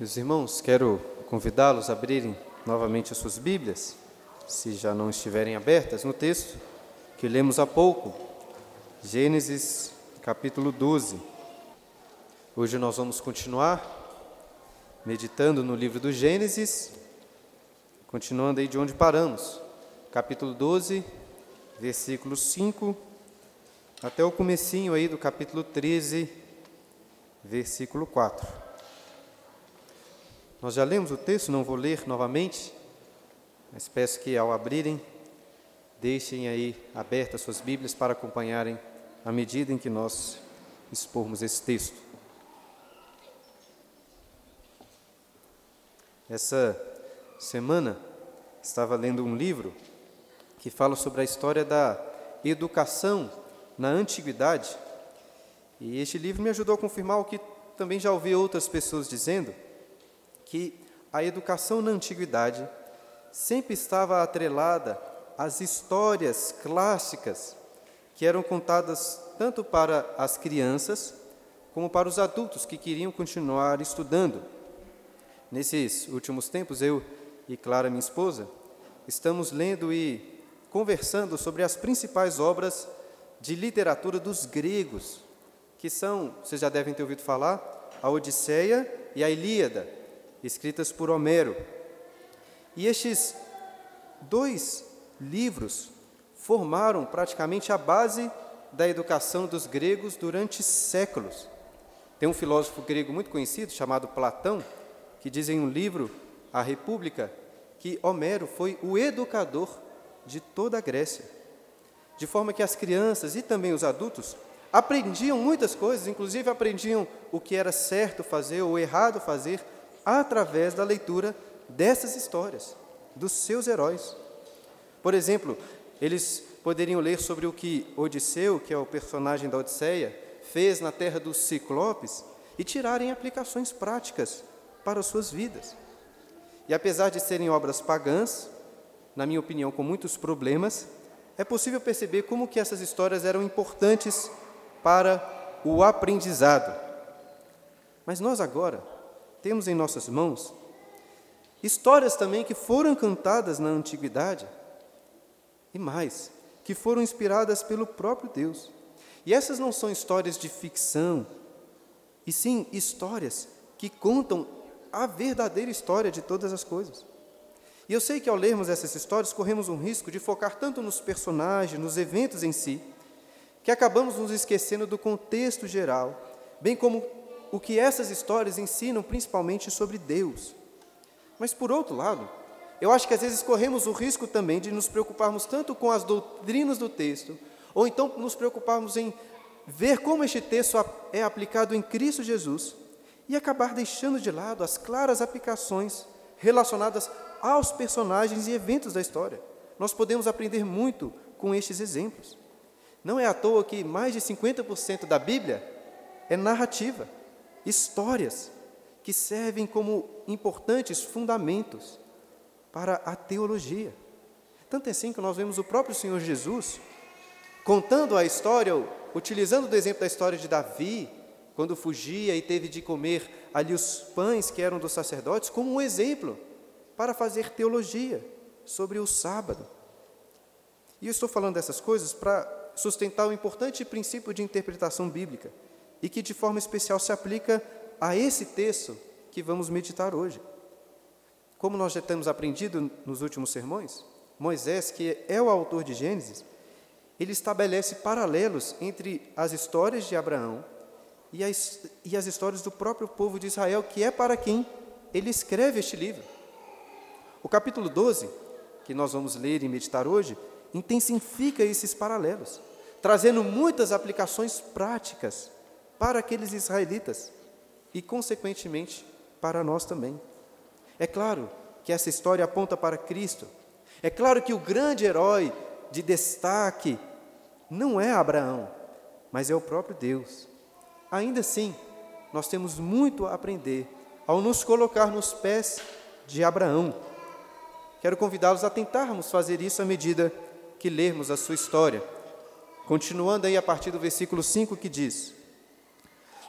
Meus irmãos, quero convidá-los a abrirem novamente as suas Bíblias, se já não estiverem abertas, no texto que lemos há pouco, Gênesis capítulo 12. Hoje nós vamos continuar meditando no livro do Gênesis, continuando aí de onde paramos, capítulo 12, versículo 5 até o comecinho aí do capítulo 13, versículo 4. Nós já lemos o texto, não vou ler novamente, mas peço que ao abrirem, deixem aí abertas suas Bíblias para acompanharem à medida em que nós expormos esse texto. Essa semana estava lendo um livro que fala sobre a história da educação na antiguidade. E este livro me ajudou a confirmar o que também já ouvi outras pessoas dizendo, que a educação na antiguidade sempre estava atrelada às histórias clássicas que eram contadas tanto para as crianças como para os adultos que queriam continuar estudando. Nesses últimos tempos, eu e Clara, minha esposa, estamos lendo e conversando sobre as principais obras de literatura dos gregos, que são, vocês já devem ter ouvido falar, a Odisseia e a Ilíada escritas por Homero. E estes dois livros formaram praticamente a base da educação dos gregos durante séculos. Tem um filósofo grego muito conhecido chamado Platão, que diz em um livro, A República, que Homero foi o educador de toda a Grécia. De forma que as crianças e também os adultos aprendiam muitas coisas, inclusive aprendiam o que era certo fazer ou errado fazer através da leitura dessas histórias, dos seus heróis. Por exemplo, eles poderiam ler sobre o que Odisseu, que é o personagem da Odisseia, fez na terra dos Ciclopes e tirarem aplicações práticas para as suas vidas. E apesar de serem obras pagãs, na minha opinião, com muitos problemas, é possível perceber como que essas histórias eram importantes para o aprendizado. Mas nós agora temos em nossas mãos histórias também que foram cantadas na antiguidade e mais, que foram inspiradas pelo próprio Deus. E essas não são histórias de ficção, e sim histórias que contam a verdadeira história de todas as coisas. E eu sei que ao lermos essas histórias corremos um risco de focar tanto nos personagens, nos eventos em si, que acabamos nos esquecendo do contexto geral, bem como o que essas histórias ensinam principalmente sobre Deus. Mas, por outro lado, eu acho que às vezes corremos o risco também de nos preocuparmos tanto com as doutrinas do texto, ou então nos preocuparmos em ver como este texto é aplicado em Cristo Jesus e acabar deixando de lado as claras aplicações relacionadas aos personagens e eventos da história. Nós podemos aprender muito com estes exemplos. Não é à toa que mais de 50% da Bíblia é narrativa histórias que servem como importantes fundamentos para a teologia. Tanto é assim que nós vemos o próprio Senhor Jesus contando a história, utilizando o exemplo da história de Davi, quando fugia e teve de comer ali os pães que eram dos sacerdotes, como um exemplo para fazer teologia sobre o sábado. E eu estou falando dessas coisas para sustentar o importante princípio de interpretação bíblica e que de forma especial se aplica a esse texto que vamos meditar hoje. Como nós já temos aprendido nos últimos sermões, Moisés, que é o autor de Gênesis, ele estabelece paralelos entre as histórias de Abraão e as, e as histórias do próprio povo de Israel, que é para quem ele escreve este livro. O capítulo 12, que nós vamos ler e meditar hoje, intensifica esses paralelos, trazendo muitas aplicações práticas para aqueles israelitas e, consequentemente, para nós também. É claro que essa história aponta para Cristo. É claro que o grande herói de destaque não é Abraão, mas é o próprio Deus. Ainda assim, nós temos muito a aprender ao nos colocar nos pés de Abraão. Quero convidá-los a tentarmos fazer isso à medida que lermos a sua história. Continuando aí a partir do versículo 5 que diz: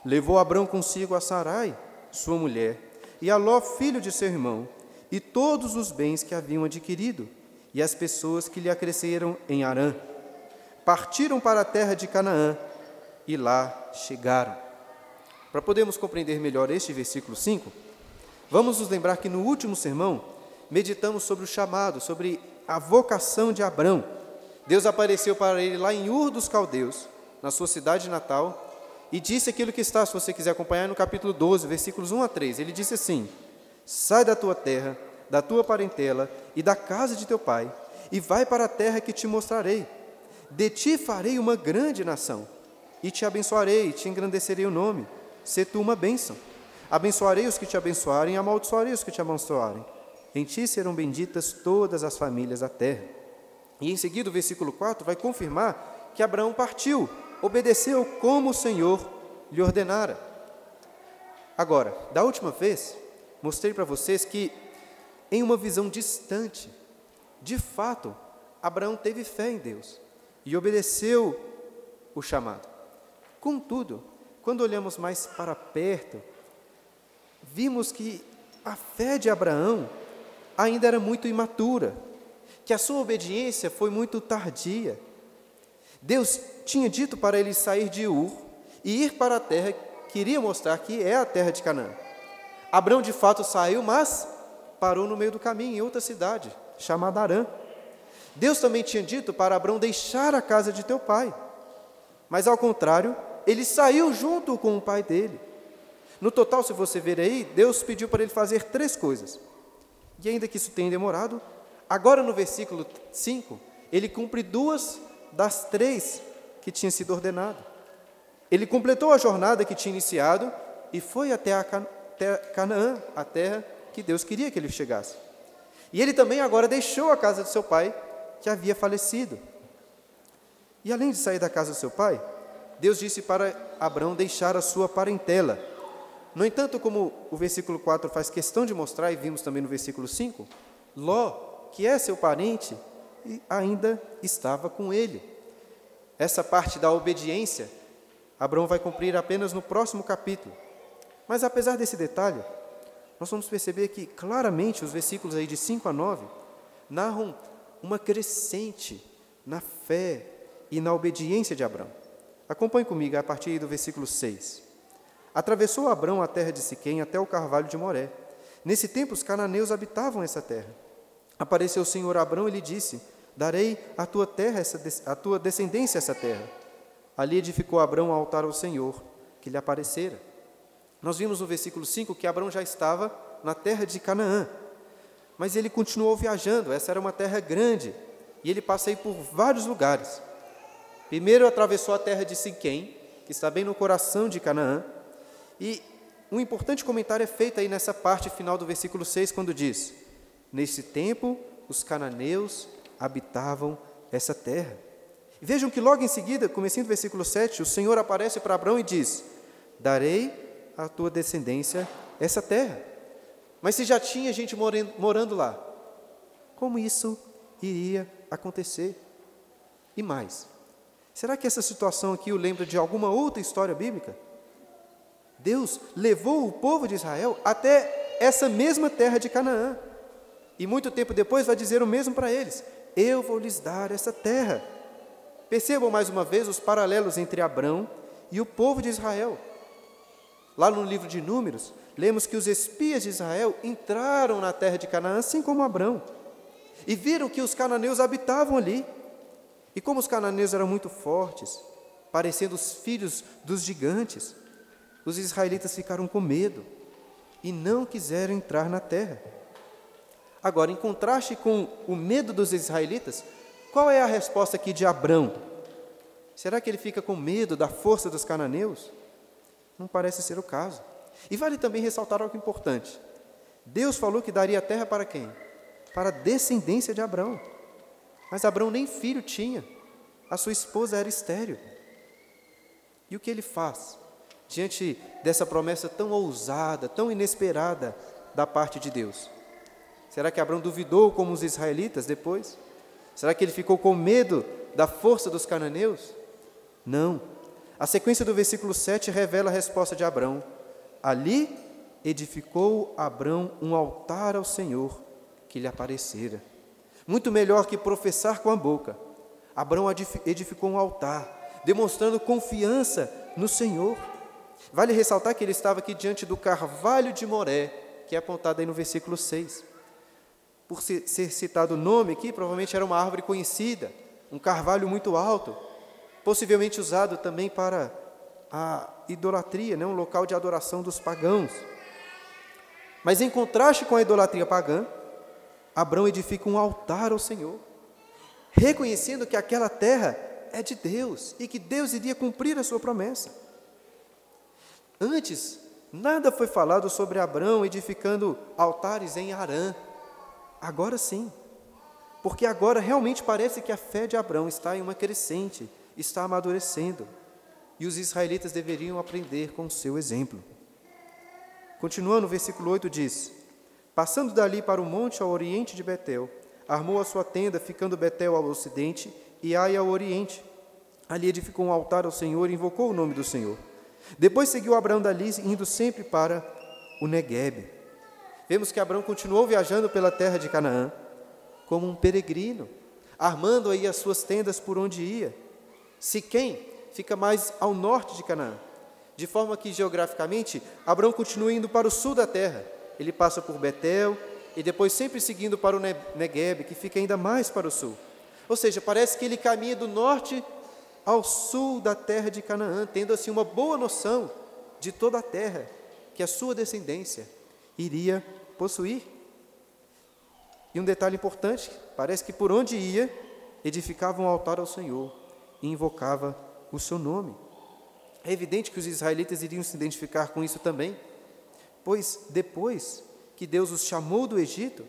Levou Abrão consigo a Sarai, sua mulher, e a Ló, filho de seu irmão, e todos os bens que haviam adquirido, e as pessoas que lhe acresceram em Arã. Partiram para a terra de Canaã e lá chegaram. Para podermos compreender melhor este versículo 5, vamos nos lembrar que no último sermão meditamos sobre o chamado, sobre a vocação de Abrão. Deus apareceu para ele lá em Ur dos Caldeus, na sua cidade natal, e disse aquilo que está, se você quiser acompanhar, no capítulo 12, versículos 1 a 3. Ele disse assim: Sai da tua terra, da tua parentela e da casa de teu pai, e vai para a terra que te mostrarei. De ti farei uma grande nação, e te abençoarei, e te engrandecerei o nome. Se tu uma bênção. Abençoarei os que te abençoarem, e amaldiçoarei os que te amaldiçoarem. Em ti serão benditas todas as famílias da terra. E em seguida, o versículo 4 vai confirmar que Abraão partiu, obedeceu como o Senhor lhe ordenara. Agora, da última vez, mostrei para vocês que, em uma visão distante, de fato, Abraão teve fé em Deus e obedeceu o chamado. Contudo, quando olhamos mais para perto, vimos que a fé de Abraão ainda era muito imatura, que a sua obediência foi muito tardia. Deus tinha dito para ele sair de Ur e ir para a terra que iria mostrar que é a terra de Canaã. Abraão de fato saiu, mas parou no meio do caminho, em outra cidade, chamada Arã. Deus também tinha dito para Abraão deixar a casa de teu pai. Mas ao contrário, ele saiu junto com o pai dele. No total, se você ver aí, Deus pediu para ele fazer três coisas. E ainda que isso tenha demorado, agora no versículo 5, ele cumpre duas das três que tinha sido ordenado. Ele completou a jornada que tinha iniciado e foi até a Canaã, a terra que Deus queria que ele chegasse. E ele também agora deixou a casa de seu pai, que havia falecido. E além de sair da casa do seu pai, Deus disse para Abraão deixar a sua parentela. No entanto, como o versículo 4 faz questão de mostrar, e vimos também no versículo 5, Ló, que é seu parente, ainda estava com ele. Essa parte da obediência, Abraão vai cumprir apenas no próximo capítulo. Mas apesar desse detalhe, nós vamos perceber que claramente os versículos aí de 5 a 9 narram uma crescente na fé e na obediência de Abraão. Acompanhe comigo a partir do versículo 6. Atravessou Abraão a terra de Siquém até o carvalho de Moré. Nesse tempo os cananeus habitavam essa terra. Apareceu o Senhor a Abraão e lhe disse: Darei a tua terra, essa, tua descendência essa terra. Ali edificou Abraão um altar ao Senhor, que lhe aparecera. Nós vimos no versículo 5 que Abraão já estava na terra de Canaã, mas ele continuou viajando, essa era uma terra grande, e ele passa aí por vários lugares. Primeiro atravessou a terra de Siquém, que está bem no coração de Canaã, e um importante comentário é feito aí nessa parte final do versículo 6, quando diz: Nesse tempo os cananeus habitavam essa terra. Vejam que logo em seguida, começando o versículo 7, o Senhor aparece para Abraão e diz: Darei à tua descendência essa terra. Mas se já tinha gente morando, morando lá, como isso iria acontecer? E mais, será que essa situação aqui o lembra de alguma outra história bíblica? Deus levou o povo de Israel até essa mesma terra de Canaã. E muito tempo depois vai dizer o mesmo para eles: eu vou lhes dar essa terra. Percebam mais uma vez os paralelos entre Abrão e o povo de Israel. Lá no livro de Números, lemos que os espias de Israel entraram na terra de Canaã, assim como Abrão, e viram que os cananeus habitavam ali. E como os cananeus eram muito fortes, parecendo os filhos dos gigantes, os israelitas ficaram com medo e não quiseram entrar na terra. Agora, em contraste com o medo dos israelitas, qual é a resposta aqui de Abrão? Será que ele fica com medo da força dos cananeus? Não parece ser o caso. E vale também ressaltar algo importante. Deus falou que daria a terra para quem? Para a descendência de Abrão. Mas Abrão nem filho tinha. A sua esposa era estéril. E o que ele faz diante dessa promessa tão ousada, tão inesperada da parte de Deus? Será que Abraão duvidou como os israelitas depois? Será que ele ficou com medo da força dos cananeus? Não. A sequência do versículo 7 revela a resposta de Abraão. Ali edificou Abrão um altar ao Senhor que lhe aparecera. Muito melhor que professar com a boca. Abrão edificou um altar, demonstrando confiança no Senhor. Vale ressaltar que ele estava aqui diante do carvalho de Moré, que é apontado aí no versículo 6. Por ser citado o nome aqui, provavelmente era uma árvore conhecida, um carvalho muito alto, possivelmente usado também para a idolatria, né? um local de adoração dos pagãos. Mas em contraste com a idolatria pagã, Abraão edifica um altar ao Senhor, reconhecendo que aquela terra é de Deus e que Deus iria cumprir a sua promessa. Antes, nada foi falado sobre Abraão edificando altares em Arã. Agora sim, porque agora realmente parece que a fé de Abraão está em uma crescente, está amadurecendo, e os israelitas deveriam aprender com o seu exemplo. Continuando, o versículo 8 diz: Passando dali para o monte ao oriente de Betel, armou a sua tenda, ficando Betel ao ocidente e Ai ao oriente. Ali edificou um altar ao Senhor e invocou o nome do Senhor. Depois seguiu Abraão dali, indo sempre para o Negueb. Vemos que Abraão continuou viajando pela terra de Canaã como um peregrino, armando aí as suas tendas por onde ia. Siquém fica mais ao norte de Canaã de forma que geograficamente Abraão continua indo para o sul da terra. Ele passa por Betel e depois sempre seguindo para o Negueb, que fica ainda mais para o sul. Ou seja, parece que ele caminha do norte ao sul da terra de Canaã, tendo assim uma boa noção de toda a terra que a sua descendência iria possuir. E um detalhe importante: parece que por onde ia, edificava um altar ao Senhor e invocava o seu nome. É evidente que os israelitas iriam se identificar com isso também, pois depois que Deus os chamou do Egito,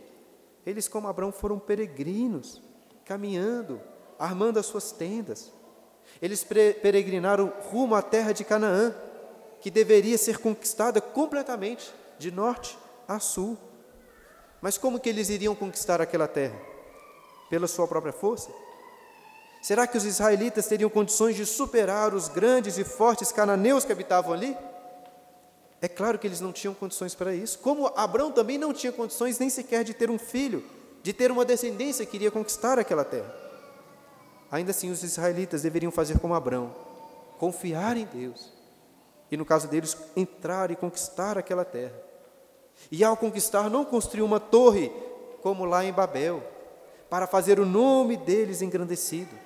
eles, como Abraão, foram peregrinos, caminhando, armando as suas tendas. Eles peregrinaram rumo à terra de Canaã, que deveria ser conquistada completamente, de norte a sul. Mas como que eles iriam conquistar aquela terra? Pela sua própria força? Será que os israelitas teriam condições de superar os grandes e fortes cananeus que habitavam ali? É claro que eles não tinham condições para isso. Como Abraão também não tinha condições nem sequer de ter um filho, de ter uma descendência que iria conquistar aquela terra. Ainda assim, os israelitas deveriam fazer como Abraão, confiar em Deus. E no caso deles, entrar e conquistar aquela terra. E ao conquistar, não construir uma torre como lá em Babel, para fazer o nome deles engrandecido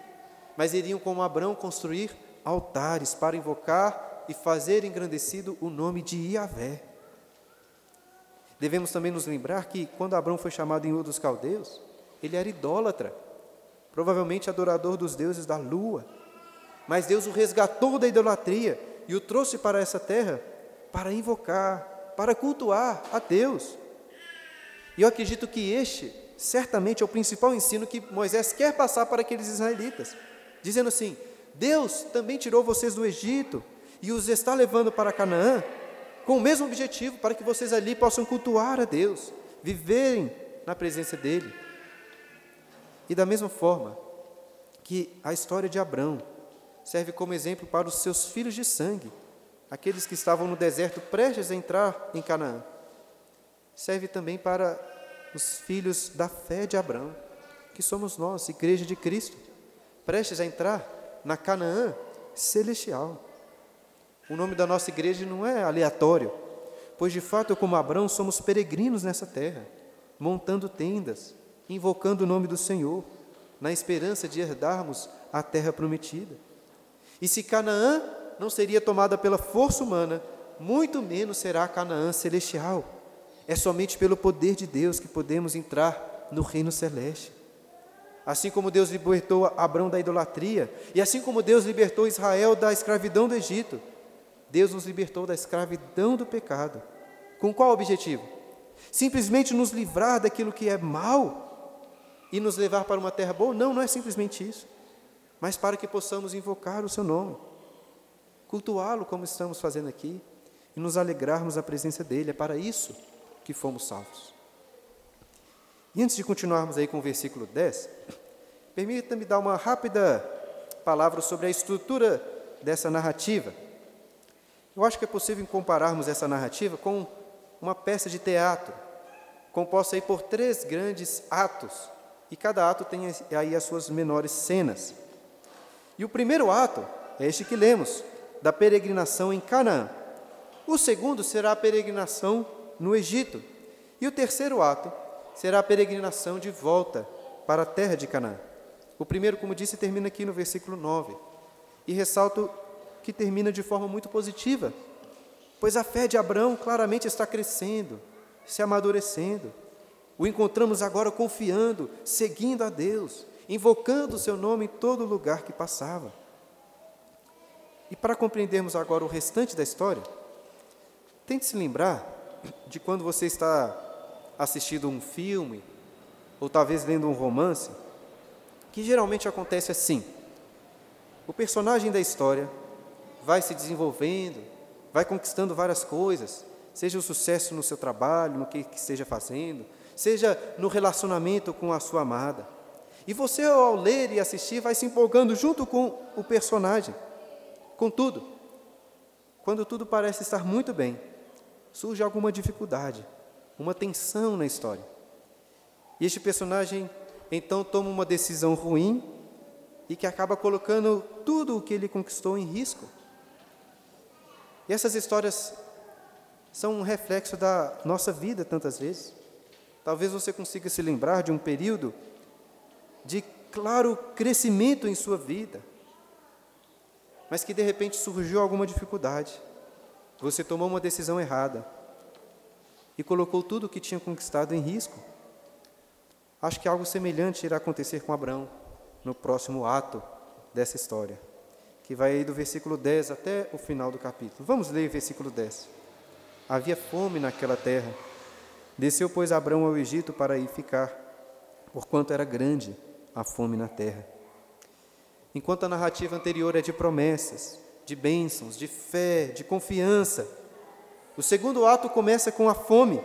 mas iriam, como Abraão, construir altares para invocar e fazer engrandecido o nome de Iavé. Devemos também nos lembrar que, quando Abraão foi chamado em Ur dos Caldeus, ele era idólatra, provavelmente adorador dos deuses da lua. Mas Deus o resgatou da idolatria e o trouxe para essa terra para invocar, para cultuar a Deus. E eu acredito que este, certamente, é o principal ensino que Moisés quer passar para aqueles israelitas dizendo assim: Deus também tirou vocês do Egito e os está levando para Canaã com o mesmo objetivo, para que vocês ali possam cultuar a Deus, viverem na presença dEle. E da mesma forma que a história de Abrão serve como exemplo para os seus filhos de sangue, aqueles que estavam no deserto prestes a entrar em Canaã, serve também para os filhos da fé de Abraão, que somos nós, igreja de Cristo prestes a entrar na Canaã celestial. O nome da nossa igreja não é aleatório, pois de fato, como Abraão, somos peregrinos nessa terra, montando tendas, invocando o nome do Senhor, na esperança de herdarmos a terra prometida. E se Canaã não seria tomada pela força humana, muito menos será Canaã celestial. É somente pelo poder de Deus que podemos entrar no reino celeste. Assim como Deus libertou Abraão da idolatria, e assim como Deus libertou Israel da escravidão do Egito, Deus nos libertou da escravidão do pecado. Com qual objetivo? Simplesmente nos livrar daquilo que é mal e nos levar para uma terra boa? Não, não é simplesmente isso. Mas para que possamos invocar o seu nome, cultuá-lo como estamos fazendo aqui e nos alegrarmos na presença dele. É para isso que fomos salvos. E antes de continuarmos aí com o versículo 10, permita-me dar uma rápida palavra sobre a estrutura dessa narrativa. Eu acho que é possível compararmos essa narrativa com uma peça de teatro, composta aí por três grandes atos, e cada ato tem aí as suas menores cenas. E o primeiro ato é este que lemos, da peregrinação em Canaã. O segundo será a peregrinação no Egito. E o terceiro ato será a peregrinação de volta para a terra de Canaã. O primeiro, como disse, termina aqui no versículo 9. E ressalto que termina de forma muito positiva, pois a fé de Abraão claramente está crescendo, se amadurecendo. O encontramos agora confiando, seguindo a Deus, invocando o seu nome em todo lugar que passava. E para compreendermos agora o restante da história, tente se lembrar de quando você está assistindo um filme, ou talvez lendo um romance, que geralmente acontece assim: o personagem da história vai se desenvolvendo, vai conquistando várias coisas, seja o sucesso no seu trabalho, no que, que esteja fazendo, seja no relacionamento com a sua amada. E você, ao ler e assistir, vai se empolgando junto com o personagem. Contudo, quando tudo parece estar muito bem, surge alguma dificuldade, uma tensão na história. E este personagem então toma uma decisão ruim e que acaba colocando tudo o que ele conquistou em risco. E essas histórias são um reflexo da nossa vida tantas vezes. Talvez você consiga se lembrar de um período de claro crescimento em sua vida, mas que de repente surgiu alguma dificuldade. Você tomou uma decisão errada e colocou tudo o que tinha conquistado em risco. Acho que algo semelhante irá acontecer com Abraão no próximo ato dessa história, que vai aí do versículo 10 até o final do capítulo. Vamos ler o versículo 10. Havia fome naquela terra. Desceu, pois, Abraão ao Egito para ir ficar, porquanto era grande a fome na terra. Enquanto a narrativa anterior é de promessas, de bênçãos, de fé, de confiança, o segundo ato começa com a fome,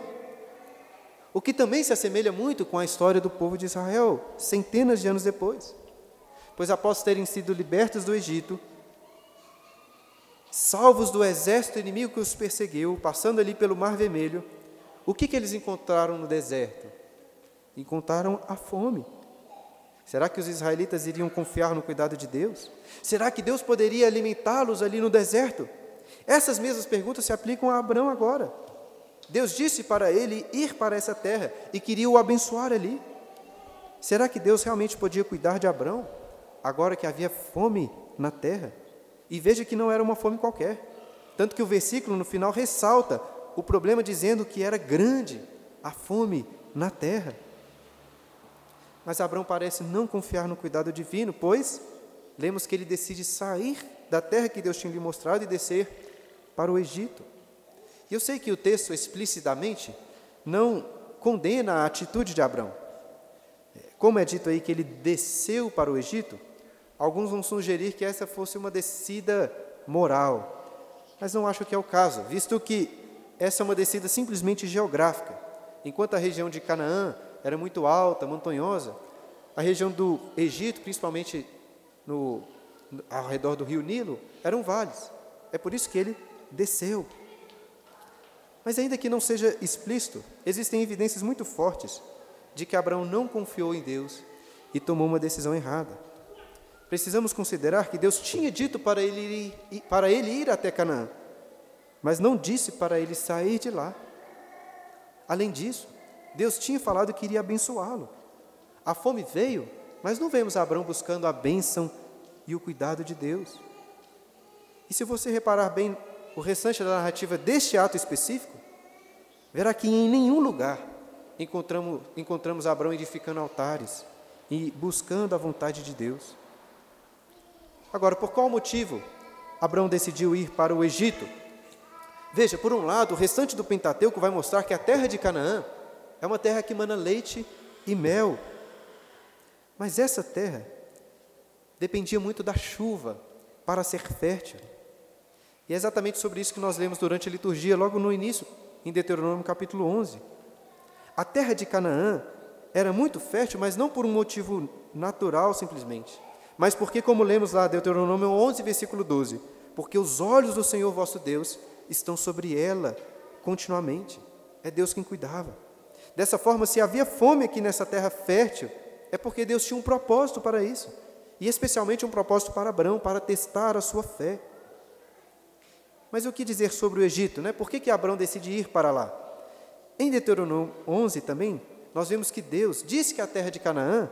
o que também se assemelha muito com a história do povo de Israel, centenas de anos depois. Pois após terem sido libertos do Egito, salvos do exército inimigo que os perseguiu, passando ali pelo Mar Vermelho, o que, que eles encontraram no deserto? Encontraram a fome. Será que os israelitas iriam confiar no cuidado de Deus? Será que Deus poderia alimentá-los ali no deserto? Essas mesmas perguntas se aplicam a Abraão agora. Deus disse para ele ir para essa terra e queria o abençoar ali. Será que Deus realmente podia cuidar de Abraão, agora que havia fome na terra? E veja que não era uma fome qualquer. Tanto que o versículo no final ressalta o problema dizendo que era grande a fome na terra. Mas Abraão parece não confiar no cuidado divino, pois lemos que ele decide sair da terra que Deus tinha lhe mostrado e descer para o Egito. E eu sei que o texto explicitamente não condena a atitude de Abraão. Como é dito aí que ele desceu para o Egito, alguns vão sugerir que essa fosse uma descida moral. Mas não acho que é o caso, visto que essa é uma descida simplesmente geográfica. Enquanto a região de Canaã era muito alta, montanhosa. A região do Egito, principalmente no, ao redor do rio Nilo, eram vales. É por isso que ele desceu. Mas, ainda que não seja explícito, existem evidências muito fortes de que Abraão não confiou em Deus e tomou uma decisão errada. Precisamos considerar que Deus tinha dito para ele ir, para ele ir até Canaã, mas não disse para ele sair de lá. Além disso, Deus tinha falado que iria abençoá-lo. A fome veio, mas não vemos Abraão buscando a bênção e o cuidado de Deus. E se você reparar bem o restante da narrativa deste ato específico, verá que em nenhum lugar encontramos, encontramos Abraão edificando altares e buscando a vontade de Deus. Agora, por qual motivo Abraão decidiu ir para o Egito? Veja, por um lado, o restante do Pentateuco vai mostrar que a terra de Canaã é uma terra que mana leite e mel. Mas essa terra dependia muito da chuva para ser fértil. E é exatamente sobre isso que nós lemos durante a liturgia, logo no início, em Deuteronômio capítulo 11. A terra de Canaã era muito fértil, mas não por um motivo natural simplesmente, mas porque, como lemos lá, Deuteronômio 11, versículo 12: Porque os olhos do Senhor vosso Deus estão sobre ela continuamente. é Deus quem cuidava. Dessa forma, se havia fome aqui nessa terra fértil, é porque Deus tinha um propósito para isso, e especialmente um propósito para Abraão, para testar a sua fé. Mas o que dizer sobre o Egito? Né? Por que, que Abraão decide ir para lá? Em Deuteronômio 11 também, nós vemos que Deus disse que a terra de Canaã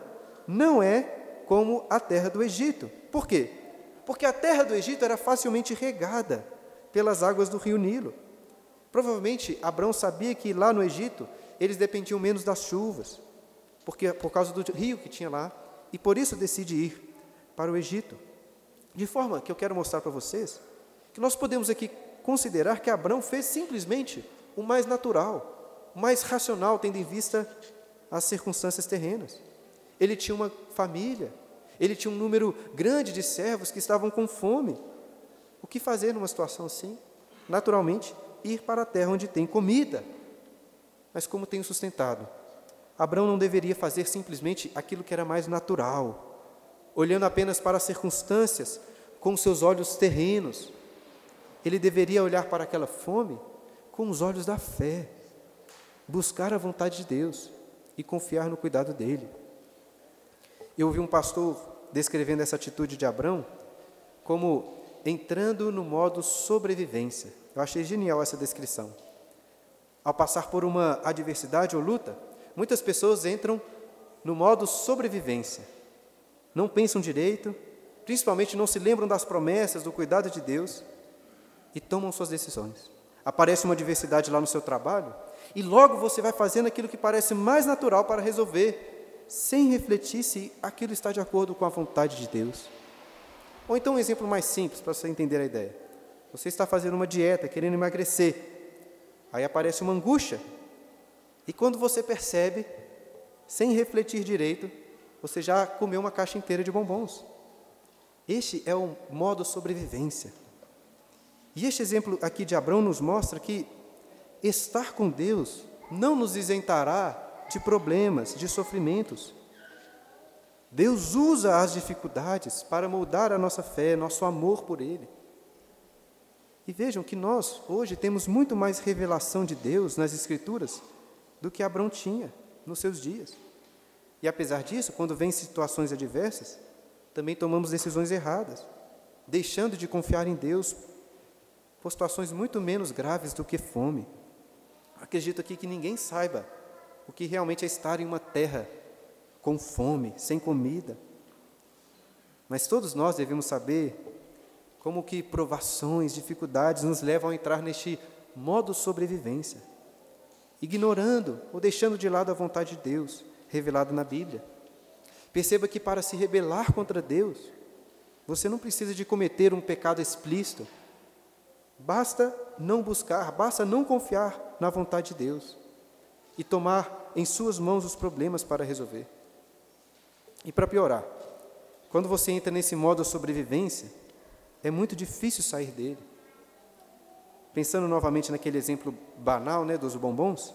não é como a terra do Egito. Por quê? Porque a terra do Egito era facilmente regada pelas águas do rio Nilo. Provavelmente Abraão sabia que lá no Egito eles dependiam menos das chuvas, porque por causa do rio que tinha lá, e por isso decide ir para o Egito. De forma que eu quero mostrar para vocês que nós podemos aqui considerar que Abraão fez simplesmente o mais natural, o mais racional, tendo em vista as circunstâncias terrenas. Ele tinha uma família, ele tinha um número grande de servos que estavam com fome. O que fazer numa situação assim? Naturalmente, ir para a terra onde tem comida. Mas como tem sustentado? Abraão não deveria fazer simplesmente aquilo que era mais natural, olhando apenas para as circunstâncias com seus olhos terrenos, ele deveria olhar para aquela fome com os olhos da fé, buscar a vontade de Deus e confiar no cuidado dele. Eu ouvi um pastor descrevendo essa atitude de Abraão como entrando no modo sobrevivência. Eu achei genial essa descrição. Ao passar por uma adversidade ou luta, muitas pessoas entram no modo sobrevivência. Não pensam direito, principalmente não se lembram das promessas, do cuidado de Deus e tomam suas decisões. Aparece uma adversidade lá no seu trabalho e logo você vai fazendo aquilo que parece mais natural para resolver, sem refletir se aquilo está de acordo com a vontade de Deus. Ou então um exemplo mais simples para você entender a ideia. Você está fazendo uma dieta, querendo emagrecer. Aí aparece uma angústia. E quando você percebe, sem refletir direito, você já comeu uma caixa inteira de bombons. Este é o modo sobrevivência. E este exemplo aqui de Abraão nos mostra que estar com Deus não nos isentará de problemas, de sofrimentos. Deus usa as dificuldades para moldar a nossa fé, nosso amor por Ele. E vejam que nós, hoje, temos muito mais revelação de Deus nas Escrituras do que Abraão tinha nos seus dias. E apesar disso, quando vem situações adversas, também tomamos decisões erradas, deixando de confiar em Deus por situações muito menos graves do que fome. Acredito aqui que ninguém saiba o que realmente é estar em uma terra com fome, sem comida. Mas todos nós devemos saber como que provações, dificuldades nos levam a entrar neste modo sobrevivência, ignorando ou deixando de lado a vontade de Deus revelada na Bíblia. Perceba que para se rebelar contra Deus, você não precisa de cometer um pecado explícito, Basta não buscar, basta não confiar na vontade de Deus e tomar em suas mãos os problemas para resolver. E para piorar, quando você entra nesse modo sobrevivência, é muito difícil sair dele. Pensando novamente naquele exemplo banal né, dos bombons,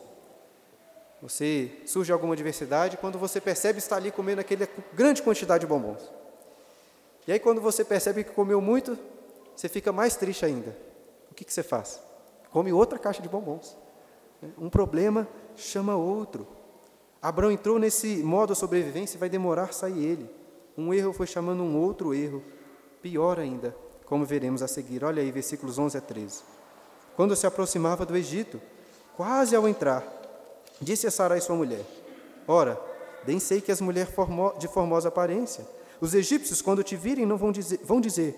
você surge alguma adversidade quando você percebe estar ali comendo aquela grande quantidade de bombons. E aí, quando você percebe que comeu muito, você fica mais triste ainda que, que você faz? Come outra caixa de bombons. Um problema chama outro. Abraão entrou nesse modo de sobrevivência e vai demorar sair ele. Um erro foi chamando um outro erro, pior ainda, como veremos a seguir. Olha aí, versículos 11 a 13. Quando se aproximava do Egito, quase ao entrar, disse a Sarai sua mulher: Ora, bem sei que és mulher de formosa aparência. Os egípcios, quando te virem, não vão dizer, vão dizer: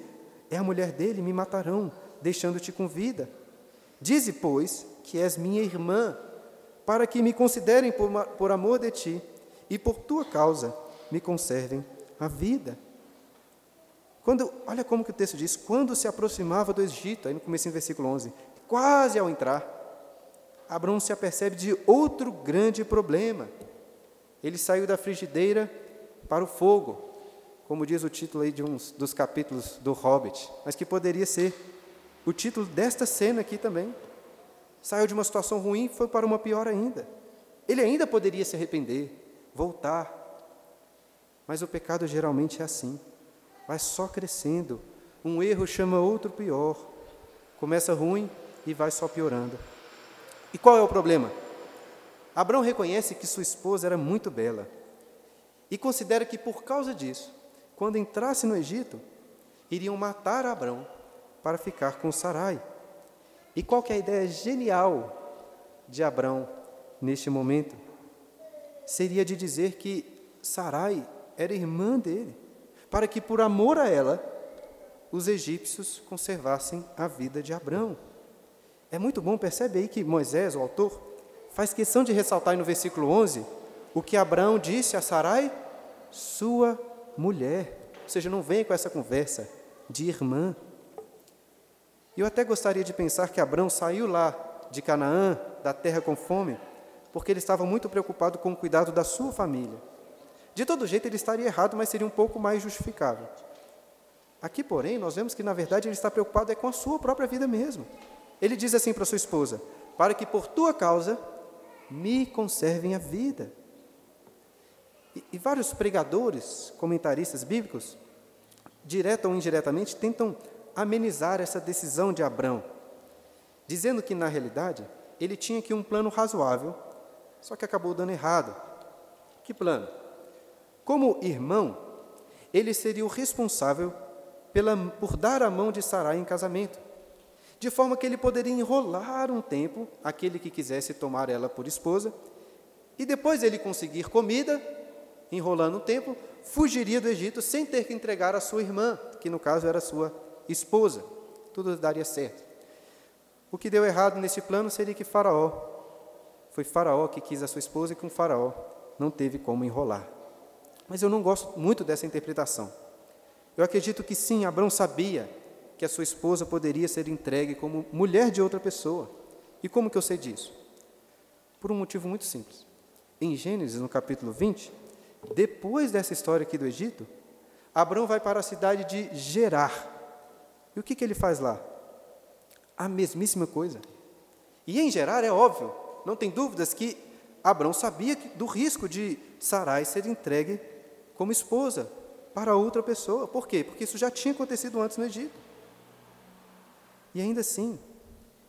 É a mulher dele, me matarão deixando-te com vida. Dize, pois, que és minha irmã, para que me considerem por, por amor de ti e por tua causa me conservem a vida. Quando, olha como que o texto diz, quando se aproximava do Egito, aí no começo do versículo 11, quase ao entrar, Abraão se apercebe de outro grande problema. Ele saiu da frigideira para o fogo, como diz o título aí de um dos capítulos do Hobbit, mas que poderia ser o título desta cena aqui também. Saiu de uma situação ruim foi para uma pior ainda. Ele ainda poderia se arrepender, voltar. Mas o pecado geralmente é assim. Vai só crescendo. Um erro chama outro pior. Começa ruim e vai só piorando. E qual é o problema? Abraão reconhece que sua esposa era muito bela e considera que por causa disso, quando entrasse no Egito, iriam matar Abraão para ficar com Sarai. E qual que é a ideia genial de Abraão neste momento? Seria de dizer que Sarai era irmã dele, para que por amor a ela, os egípcios conservassem a vida de Abraão. É muito bom, percebe aí que Moisés, o autor, faz questão de ressaltar no versículo 11 o que Abraão disse a Sarai, sua mulher. Ou seja, não venha com essa conversa de irmã. Eu até gostaria de pensar que Abraão saiu lá de Canaã, da terra com fome, porque ele estava muito preocupado com o cuidado da sua família. De todo jeito, ele estaria errado, mas seria um pouco mais justificável. Aqui, porém, nós vemos que, na verdade, ele está preocupado é com a sua própria vida mesmo. Ele diz assim para sua esposa: Para que por tua causa me conservem a vida. E, e vários pregadores, comentaristas bíblicos, direta ou indiretamente, tentam amenizar essa decisão de Abrão, dizendo que, na realidade, ele tinha aqui um plano razoável, só que acabou dando errado. Que plano? Como irmão, ele seria o responsável pela, por dar a mão de Sarai em casamento, de forma que ele poderia enrolar um tempo aquele que quisesse tomar ela por esposa, e depois ele conseguir comida, enrolando um tempo, fugiria do Egito sem ter que entregar a sua irmã, que no caso era sua esposa. Tudo daria certo. O que deu errado nesse plano seria que Faraó, foi Faraó que quis a sua esposa e com Faraó não teve como enrolar. Mas eu não gosto muito dessa interpretação. Eu acredito que sim, Abraão sabia que a sua esposa poderia ser entregue como mulher de outra pessoa. E como que eu sei disso? Por um motivo muito simples. Em Gênesis, no capítulo 20, depois dessa história aqui do Egito, Abraão vai para a cidade de Gerar. E o que, que ele faz lá? A mesmíssima coisa. E em Gerar é óbvio, não tem dúvidas que Abraão sabia do risco de Sarai ser entregue como esposa para outra pessoa. Por quê? Porque isso já tinha acontecido antes no Egito. E ainda assim,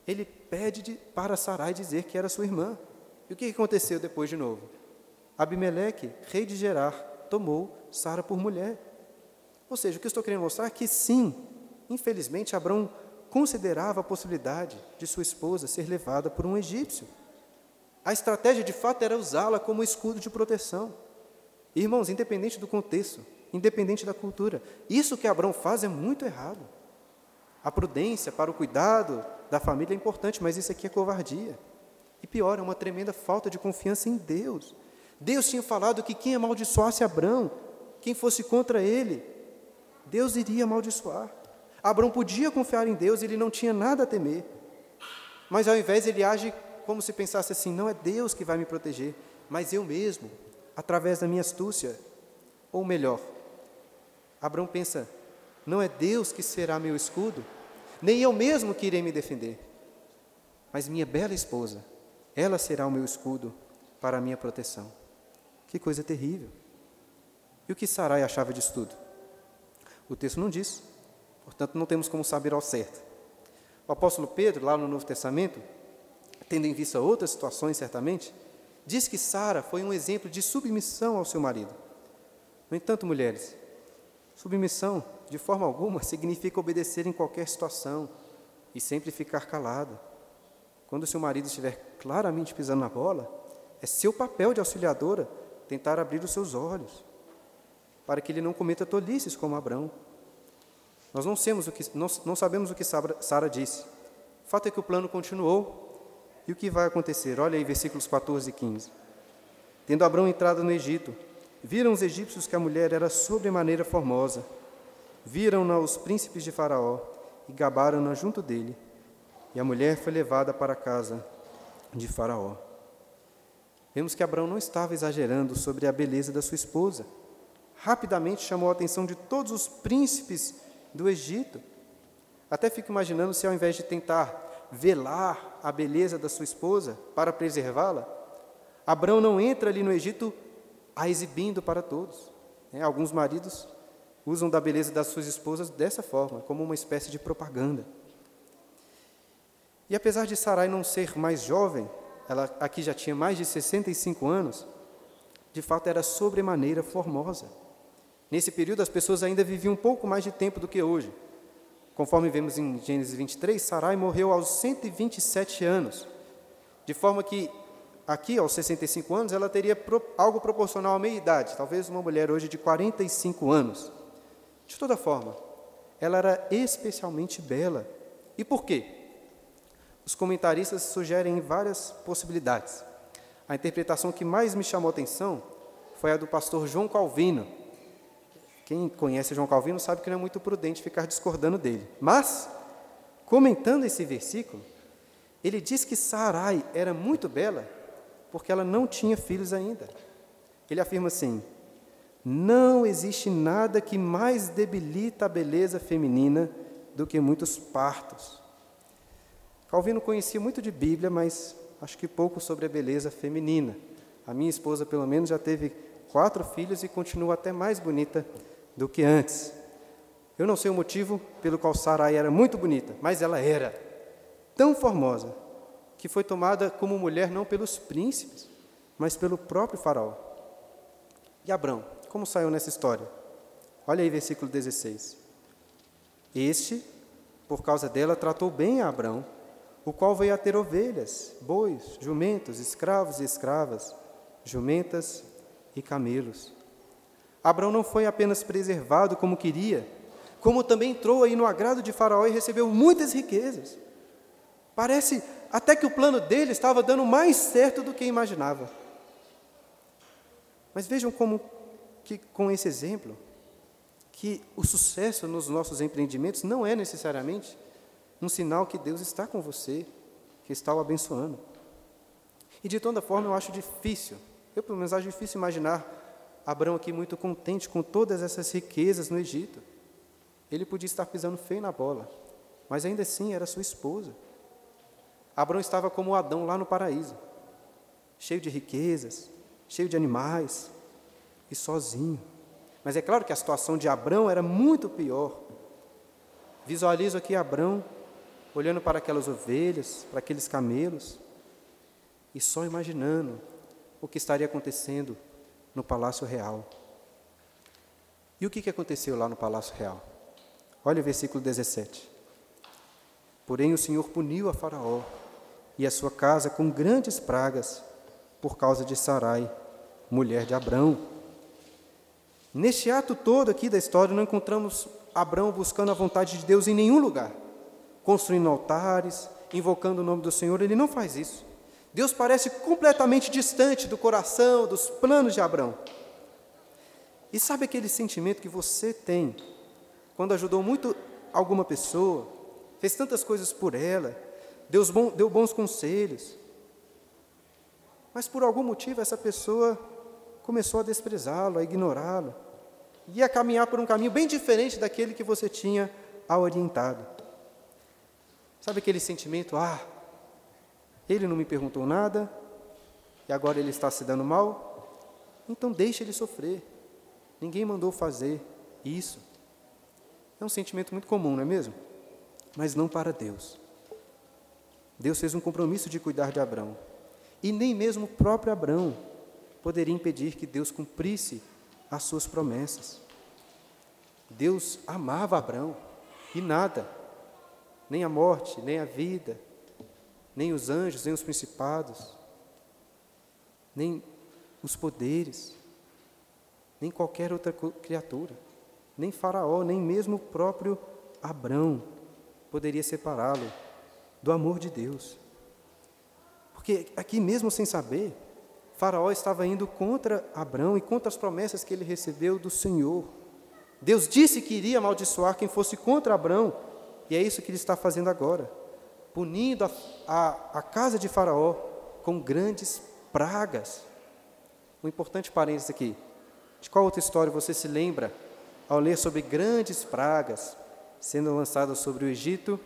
ele pede de, para Sarai dizer que era sua irmã. E o que aconteceu depois de novo? Abimeleque, rei de Gerar, tomou Sara por mulher. Ou seja, o que eu estou querendo mostrar é que sim, infelizmente, Abraão considerava a possibilidade de sua esposa ser levada por um egípcio. A estratégia, de fato, era usá-la como escudo de proteção. Irmãos, independente do contexto, independente da cultura, isso que Abraão faz é muito errado. A prudência para o cuidado da família é importante, mas isso aqui é covardia. E pior, é uma tremenda falta de confiança em Deus. Deus tinha falado que quem amaldiçoasse Abraão, quem fosse contra ele, Deus iria amaldiçoar. Abraão podia confiar em Deus, ele não tinha nada a temer. Mas ao invés ele age como se pensasse assim: não é Deus que vai me proteger, mas eu mesmo, através da minha astúcia. Ou melhor, Abraão pensa: não é Deus que será meu escudo, nem eu mesmo que irei me defender, mas minha bela esposa, ela será o meu escudo para a minha proteção. Que coisa terrível. E o que Sarai achava disso tudo? O texto não diz, portanto não temos como saber ao certo. O apóstolo Pedro, lá no Novo Testamento, tendo em vista outras situações certamente, diz que Sara foi um exemplo de submissão ao seu marido. No entanto, mulheres, submissão, de forma alguma, significa obedecer em qualquer situação e sempre ficar calada. Quando seu marido estiver claramente pisando na bola, é seu papel de auxiliadora tentar abrir os seus olhos, para que ele não cometa tolices como Abraão. Nós não, que, não, não sabemos o que Sara disse. O fato é que o plano continuou. E o que vai acontecer? Olha aí, versículos 14 e 15. Tendo Abraão entrado no Egito, viram os egípcios que a mulher era sobremaneira formosa. Viram-na os príncipes de Faraó e gabaram-na junto dele. E a mulher foi levada para a casa de Faraó. Vemos que Abraão não estava exagerando sobre a beleza da sua esposa. Rapidamente chamou a atenção de todos os príncipes do Egito. Até fico imaginando se, ao invés de tentar velar a beleza da sua esposa para preservá-la, Abraão não entra ali no Egito a exibindo para todos. É, alguns maridos usam da beleza das suas esposas dessa forma, como uma espécie de propaganda. E apesar de Sarai não ser mais jovem, ela aqui já tinha mais de 65 anos, de fato era sobremaneira formosa. Nesse período, as pessoas ainda viviam um pouco mais de tempo do que hoje. Conforme vemos em Gênesis 23, Sarai morreu aos 127 anos, de forma que aqui, aos 65 anos, ela teria algo proporcional à meia-idade, talvez uma mulher hoje de 45 anos. De toda forma, ela era especialmente bela. E por quê? Os comentaristas sugerem várias possibilidades. A interpretação que mais me chamou a atenção foi a do pastor João Calvino. Quem conhece João Calvino sabe que não é muito prudente ficar discordando dele. Mas, comentando esse versículo, ele diz que Sarai era muito bela porque ela não tinha filhos ainda. Ele afirma assim: não existe nada que mais debilita a beleza feminina do que muitos partos. Calvino conhecia muito de Bíblia, mas acho que pouco sobre a beleza feminina. A minha esposa, pelo menos, já teve quatro filhos e continua até mais bonita do que antes. Eu não sei o motivo pelo qual Sarai era muito bonita, mas ela era tão formosa que foi tomada como mulher não pelos príncipes, mas pelo próprio faraó. E Abrão, como saiu nessa história? Olha aí versículo 16. Este, por causa dela, tratou bem a Abrão, o qual veio a ter ovelhas, bois, jumentos, escravos e escravas, jumentas e camelos. Abrão não foi apenas preservado como queria, como também entrou aí no agrado de Faraó e recebeu muitas riquezas. Parece até que o plano dele estava dando mais certo do que imaginava. Mas vejam como que com esse exemplo que o sucesso nos nossos empreendimentos não é necessariamente um sinal que Deus está com você, que está o abençoando. E de toda forma eu acho difícil, eu pelo menos acho difícil imaginar Abraão aqui muito contente com todas essas riquezas no Egito. Ele podia estar pisando feio na bola, mas ainda assim era sua esposa. Abraão estava como Adão lá no paraíso, cheio de riquezas, cheio de animais e sozinho. Mas é claro que a situação de Abraão era muito pior. Visualizo aqui Abraão olhando para aquelas ovelhas, para aqueles camelos, e só imaginando o que estaria acontecendo no palácio real. E o que aconteceu lá no palácio real? Olha o versículo 17. Porém, o Senhor puniu a Faraó e a sua casa com grandes pragas por causa de Sarai, mulher de Abrão. Neste ato todo aqui da história, não encontramos Abrão buscando a vontade de Deus em nenhum lugar, construindo altares, invocando o nome do Senhor, ele não faz isso. Deus parece completamente distante do coração, dos planos de Abrão. E sabe aquele sentimento que você tem quando ajudou muito alguma pessoa, fez tantas coisas por ela, Deus deu bons conselhos, mas por algum motivo essa pessoa começou a desprezá-lo, a ignorá-lo, e a caminhar por um caminho bem diferente daquele que você tinha a orientado. Sabe aquele sentimento, ah, ele não me perguntou nada, e agora ele está se dando mal? Então deixe ele sofrer. Ninguém mandou fazer isso. É um sentimento muito comum, não é mesmo? Mas não para Deus. Deus fez um compromisso de cuidar de Abraão. E nem mesmo o próprio Abraão poderia impedir que Deus cumprisse as suas promessas. Deus amava Abraão e nada, nem a morte, nem a vida, nem os anjos, nem os principados, nem os poderes, nem qualquer outra criatura, nem Faraó, nem mesmo o próprio Abrão poderia separá-lo do amor de Deus. Porque aqui mesmo sem saber, Faraó estava indo contra Abrão e contra as promessas que ele recebeu do Senhor. Deus disse que iria amaldiçoar quem fosse contra Abrão, e é isso que ele está fazendo agora, punindo a, a, a casa de Faraó com grandes pragas. Um importante parênteses aqui. De qual outra história você se lembra ao ler sobre grandes pragas sendo lançadas sobre o Egito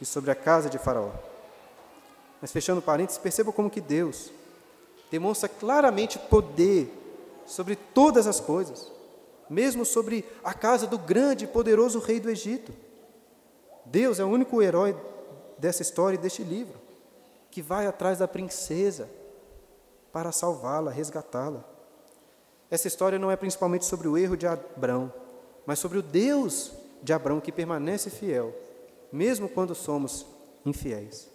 e sobre a casa de Faraó? Mas fechando parênteses, perceba como que Deus demonstra claramente poder sobre todas as coisas, mesmo sobre a casa do grande e poderoso rei do Egito. Deus é o único herói dessa história e deste livro. que vai atrás da princesa para salvá-la, resgatá-la. Essa história não é principalmente sobre o erro de Abraão, mas sobre o Deus de Abraão que permanece fiel, mesmo quando somos infiéis.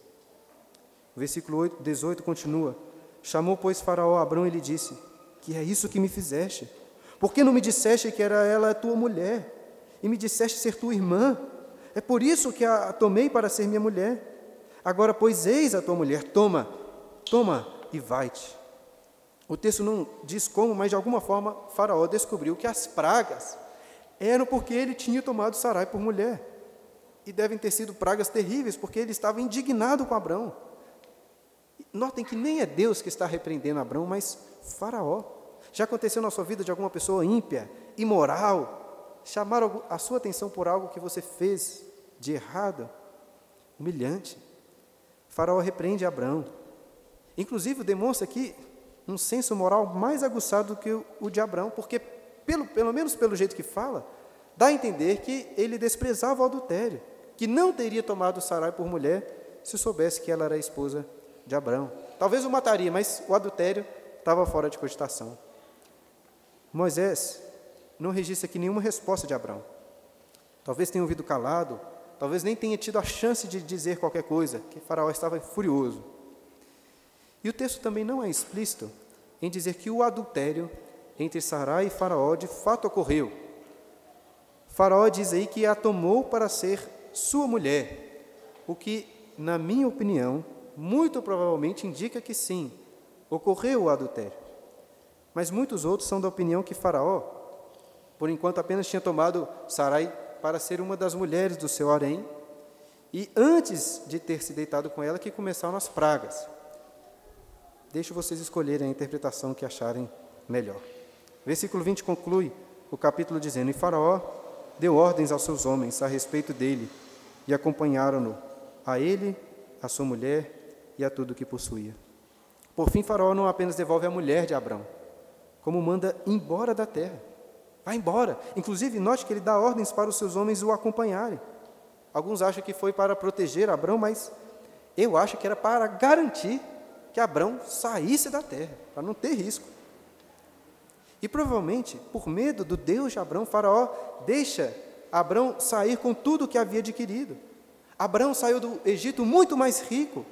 O versículo 8, 18 continua: Chamou, pois, Faraó a Abraão e lhe disse: Que é isso que me fizeste? Por que não me disseste que era ela tua mulher? E me disseste ser tua irmã? É por isso que a tomei para ser minha mulher. Agora, pois, eis a tua mulher, toma, toma e vai-te. O texto não diz como, mas de alguma forma Faraó descobriu que as pragas eram porque ele tinha tomado Sarai por mulher. E devem ter sido pragas terríveis, porque ele estava indignado com Abraão. Notem que nem é Deus que está repreendendo Abraão, mas Faraó. Já aconteceu na sua vida de alguma pessoa ímpia, imoral, chamar a sua atenção por algo que você fez de errado, humilhante? Faraó repreende Abraão. Inclusive, demonstra aqui um senso moral mais aguçado do que o de Abraão, porque, pelo, pelo menos pelo jeito que fala, dá a entender que ele desprezava o adultério, que não teria tomado Sarai por mulher se soubesse que ela era a esposa de Abraão. Talvez o mataria, mas o adultério estava fora de cogitação. Moisés não registra aqui nenhuma resposta de Abraão. Talvez tenha ouvido calado, talvez nem tenha tido a chance de dizer qualquer coisa, que Faraó estava furioso. E o texto também não é explícito em dizer que o adultério entre Sarai e Faraó de fato ocorreu. Faraó diz aí que a tomou para ser sua mulher, o que, na minha opinião, muito provavelmente indica que sim, ocorreu o adultério. Mas muitos outros são da opinião que Faraó, por enquanto, apenas tinha tomado Sarai para ser uma das mulheres do seu harém, e antes de ter se deitado com ela que começaram as pragas. Deixo vocês escolherem a interpretação que acharem melhor. Versículo 20 conclui o capítulo dizendo: E Faraó deu ordens aos seus homens a respeito dele, e acompanharam-no, a ele, a sua mulher e a tudo que possuía. Por fim, Faraó não apenas devolve a mulher de Abrão, como manda embora da terra. Vai embora. Inclusive, note que ele dá ordens para os seus homens o acompanharem. Alguns acham que foi para proteger Abraão, mas eu acho que era para garantir que Abraão saísse da terra, para não ter risco. E provavelmente, por medo do Deus de Abraão, Faraó deixa Abraão sair com tudo o que havia adquirido. Abraão saiu do Egito muito mais rico.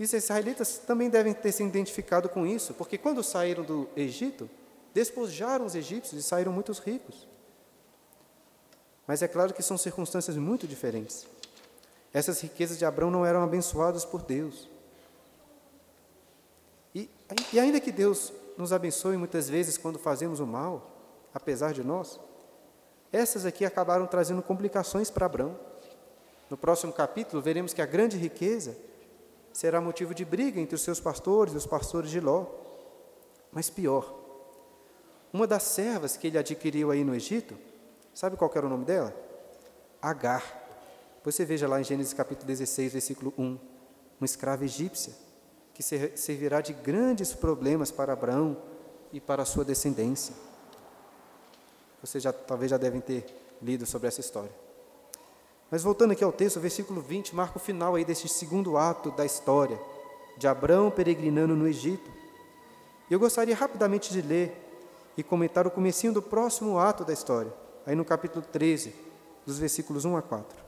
E os israelitas também devem ter se identificado com isso, porque quando saíram do Egito, despojaram os egípcios e saíram muitos ricos. Mas é claro que são circunstâncias muito diferentes. Essas riquezas de Abraão não eram abençoadas por Deus. E, e ainda que Deus nos abençoe muitas vezes quando fazemos o mal, apesar de nós, essas aqui acabaram trazendo complicações para Abraão. No próximo capítulo, veremos que a grande riqueza será motivo de briga entre os seus pastores e os pastores de Ló. Mas pior, uma das servas que ele adquiriu aí no Egito, sabe qual era o nome dela? Agar. Você veja lá em Gênesis capítulo 16, versículo 1, uma escrava egípcia, que servirá de grandes problemas para Abraão e para a sua descendência. Vocês já, talvez já devem ter lido sobre essa história. Mas voltando aqui ao texto, o versículo 20 marca o final aí desse segundo ato da história, de Abraão peregrinando no Egito. Eu gostaria rapidamente de ler e comentar o comecinho do próximo ato da história, aí no capítulo 13, dos versículos 1 a 4.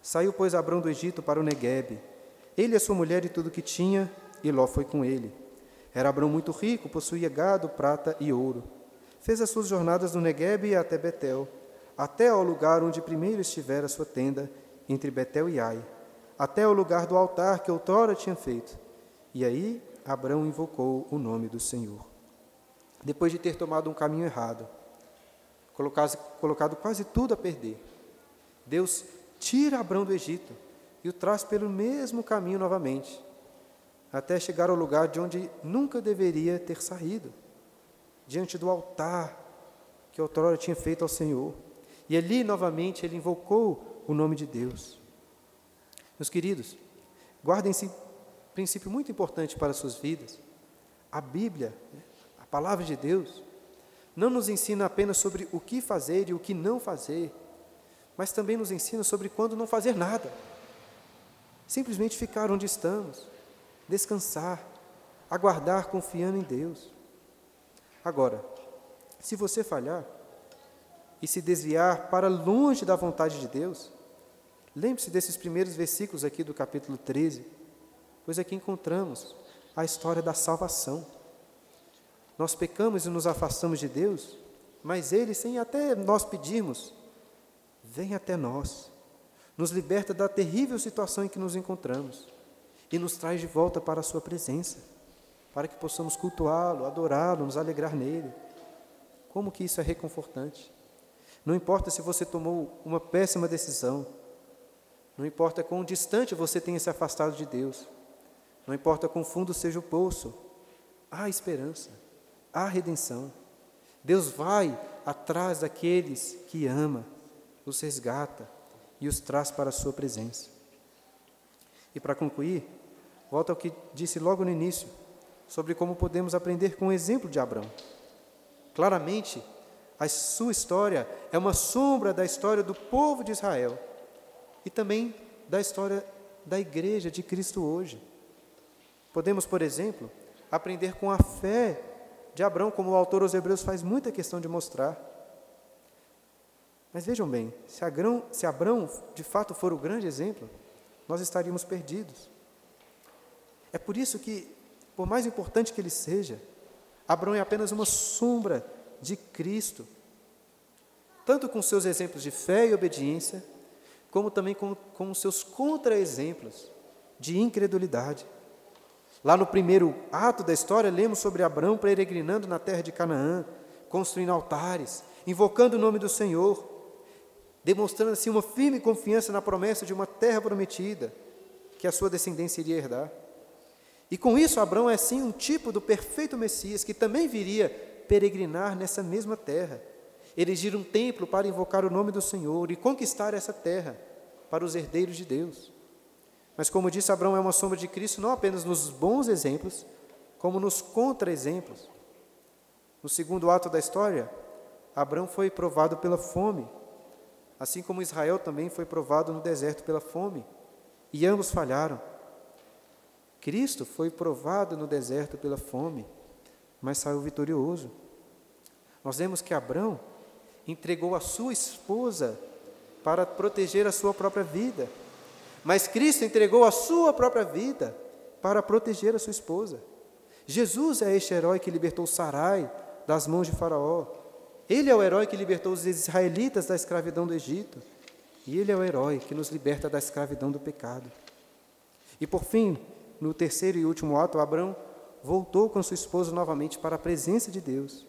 Saiu, pois, Abrão do Egito para o Neguebe, ele, a sua mulher e tudo que tinha, e Ló foi com ele. Era Abrão muito rico, possuía gado, prata e ouro. Fez as suas jornadas do Neguebe até Betel, até ao lugar onde primeiro estivera a sua tenda, entre Betel e Ai, até ao lugar do altar que outrora tinha feito. E aí Abrão invocou o nome do Senhor depois de ter tomado um caminho errado, colocado, quase tudo a perder. Deus tira Abraão do Egito e o traz pelo mesmo caminho novamente, até chegar ao lugar de onde nunca deveria ter saído, diante do altar que outrora tinha feito ao Senhor. E ali novamente ele invocou o nome de Deus. Meus queridos, guardem esse princípio muito importante para as suas vidas. A Bíblia né, palavra de Deus não nos ensina apenas sobre o que fazer e o que não fazer, mas também nos ensina sobre quando não fazer nada. simplesmente ficar onde estamos, descansar, aguardar confiando em Deus. Agora, se você falhar e se desviar para longe da vontade de Deus, lembre-se desses primeiros versículos aqui do capítulo 13, pois aqui encontramos a história da salvação. Nós pecamos e nos afastamos de Deus, mas Ele, sem até nós pedirmos, vem até nós, nos liberta da terrível situação em que nos encontramos e nos traz de volta para a Sua presença, para que possamos cultuá-lo, adorá-lo, nos alegrar nele. Como que isso é reconfortante? Não importa se você tomou uma péssima decisão, não importa quão distante você tenha se afastado de Deus, não importa quão fundo seja o poço, há esperança, há redenção. Deus vai atrás daqueles que ama, os resgata e os traz para a sua presença. E para concluir, volta ao que disse logo no início, sobre como podemos aprender com o exemplo de Abraão. Claramente, a sua história é uma sombra da história do povo de Israel e também da história da igreja de Cristo hoje. Podemos, por exemplo, aprender com a fé de Abraão, como o autor aos Hebreus faz muita questão de mostrar. Mas vejam bem, se Abraão, se Abraão de fato for o grande exemplo, nós estaríamos perdidos. É por isso que, por mais importante que ele seja, Abraão é apenas uma sombra de Cristo, tanto com seus exemplos de fé e obediência, como também com, com seus contra-exemplos de incredulidade. Lá no primeiro ato da história, lemos sobre Abraão peregrinando na terra de Canaã, construindo altares, invocando o nome do Senhor, demonstrando assim uma firme confiança na promessa de uma terra prometida que a sua descendência iria herdar. E com isso, Abraão é sim um tipo do perfeito Messias que também viria peregrinar nessa mesma terra, erigir um templo para invocar o nome do Senhor e conquistar essa terra para os herdeiros de Deus. Mas, como disse, Abraão é uma sombra de Cristo não apenas nos bons exemplos, como nos contra-exemplos. No segundo ato da história, Abraão foi provado pela fome, assim como Israel também foi provado no deserto pela fome, e ambos falharam. Cristo foi provado no deserto pela fome, mas saiu vitorioso. Nós vemos que Abraão entregou a sua esposa para proteger a sua própria vida, mas Cristo entregou a sua própria vida para proteger a sua esposa. Jesus é este herói que libertou Sarai das mãos de Faraó. Ele é o herói que libertou os israelitas da escravidão do Egito. E ele é o herói que nos liberta da escravidão do pecado. E por fim, no terceiro e último ato, Abraão voltou com sua esposa novamente para a presença de Deus,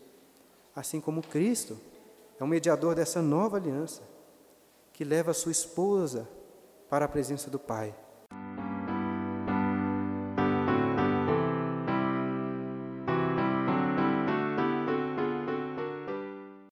assim como Cristo é o mediador dessa nova aliança, que leva a sua esposa para a presença do Pai.